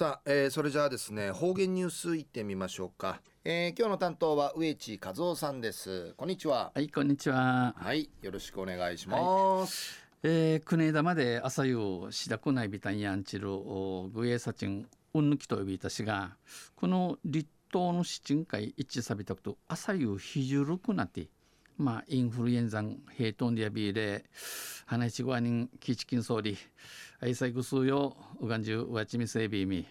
さあ、えー、それじゃあですね方言ニュースいってみましょうか、えー、今日の担当は植地和夫さんです。こんにちは。はいこんにちは。はいよろしくお願いします、はい、えー、国枝まで朝夕しだくないびたんやんちるぐえさちんうんぬきと呼びいたしがこの立冬の七人会一致さびたくと朝夕ひじゅるくなってまあインフルエンザンヘイトンディアビーで花ちごわにんキチキン総理愛妻ぐすうようがんじゅうわちみせびみ。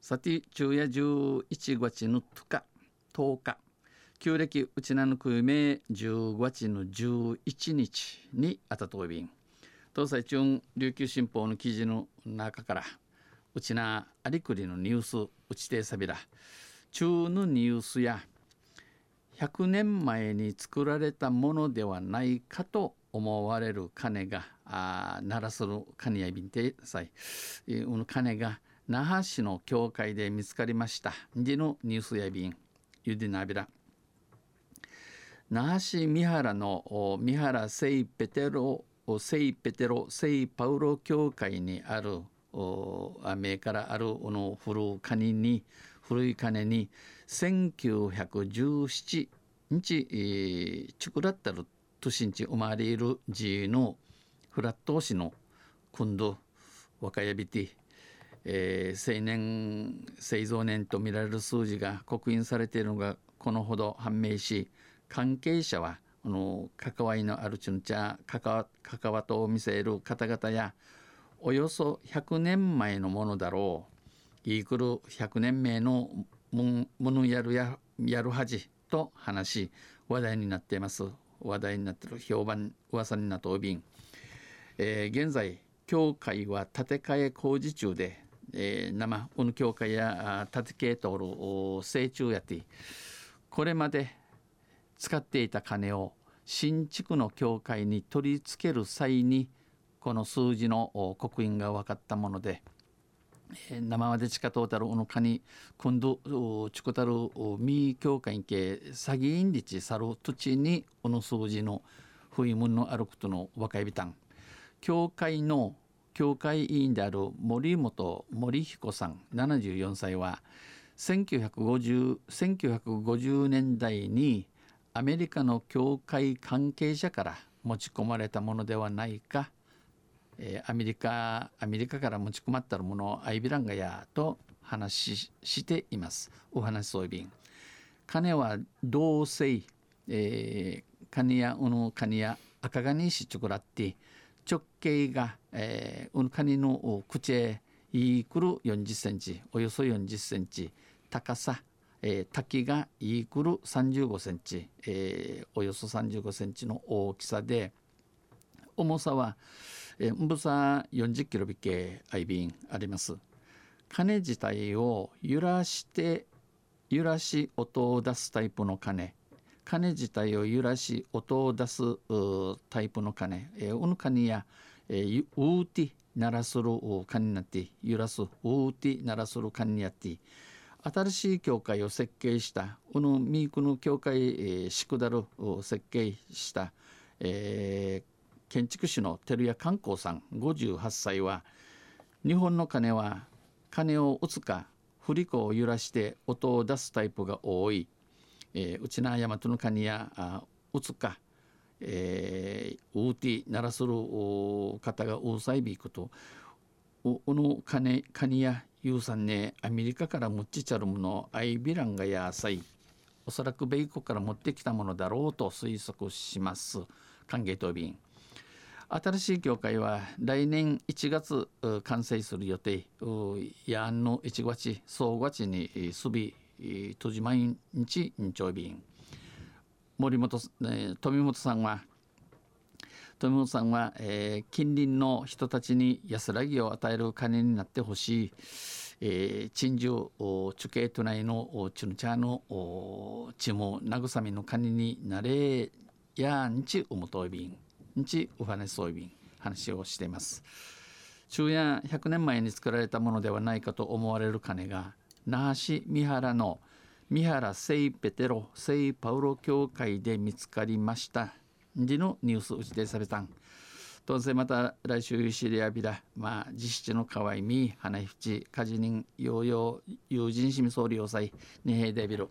さて昼夜11月のとか10日旧暦うちなぬくめ10月の11日にあたとびん。東西中琉球新報の記事の中からうちなありくりのニュースうちてさびら中のニュースや100年前に作られたものではないかと思われる鐘があ鳴らする鐘やびんてさい、うの鐘が那覇市の教会で見つかりました。でのニュースやびん。ゆでなびら。那覇市三原の三原聖ペテロ聖ペテロ聖パウロ教会にある目からあるこの古い鐘に古い鐘に1917日、えー、チュクラッタル都心地生まれる寺のフラット市の今度若やびて、えー、青年製造年とみられる数字が刻印されているのがこのほど判明し関係者はこの関わりのあるちゅんちゃ関わ関わとを見せる方々やおよそ100年前のものだろう。いいくる100年前のものやるややるはじ。と話し話題になっています。話題になってる評判噂になったお便、えー、現在教会は建て替え工事中で、えー、生この教会や建て替えとる成中やってこれまで使っていた金を新築の教会に取り付ける際にこの数字の刻印が分かったもので生まで地下トータルのかに今度チコタルミー教会系詐欺員立さる土地にこの数字の不意門のあることの若いビタン。教会の教会委員である森本森彦さん74歳は1950 1950年代にアメリカの教会関係者から持ち込まれたものではないかえー、アメリカアメリカから持ち込まったものをアイビランガやと話ししています。お話そういびん。金は同性、えー、金やうの金や赤ガニしちょくらって直径が、えー、うのカニの口へいくる40センチおよそ40センチ高さ、えー、滝がいくる35センチ、えー、およそ35センチの大きさで重さは、えー、重さ40キロ引けアイビンあります鐘自体を揺らして揺らし音を出すタイプの鐘鐘自体を揺らし音を出すタイプの鐘、えー、うぬ鐘や、えー、うーティ鳴らする鐘になって揺らすうーティ鳴らする鐘にやって新しい教会を設計したこのミークの教会、えー、シクダルを設計した、えー、建築士の照屋観光さん58歳は日本の鐘は鐘を打つか振り子を揺らして音を出すタイプが多い、えー、うちな大和の鐘やあ打つか、えー、ウーティ鳴らする方が大さいびくとおの鐘カやユーさんねアメリカから持ちちゃるものアイビランがやさいおそらく米国から持ってきたものだろうと推測します。歓迎答弁。新しい教会は来年1月完成する予定。やんの1月総月にすびとじ毎日日便森本、富本さんは富本さんは、えー、近隣の人たちに安らぎを与える金になってほしい、えー、鎮守中継都内のチュンチャーの地も慰めの金になれやんちうむといびん日お話そういう話をしています。昼夜100年前に作られたものではないかと思われる鐘が那覇市三原の三原聖ペテロ聖パウロ教会で見つかりました。でのニュース打ち出されたん。当然また来週シリアビラまあ実質の河合み花ひち家事人ヨーヨー友人しみ総理要塞二平デビル。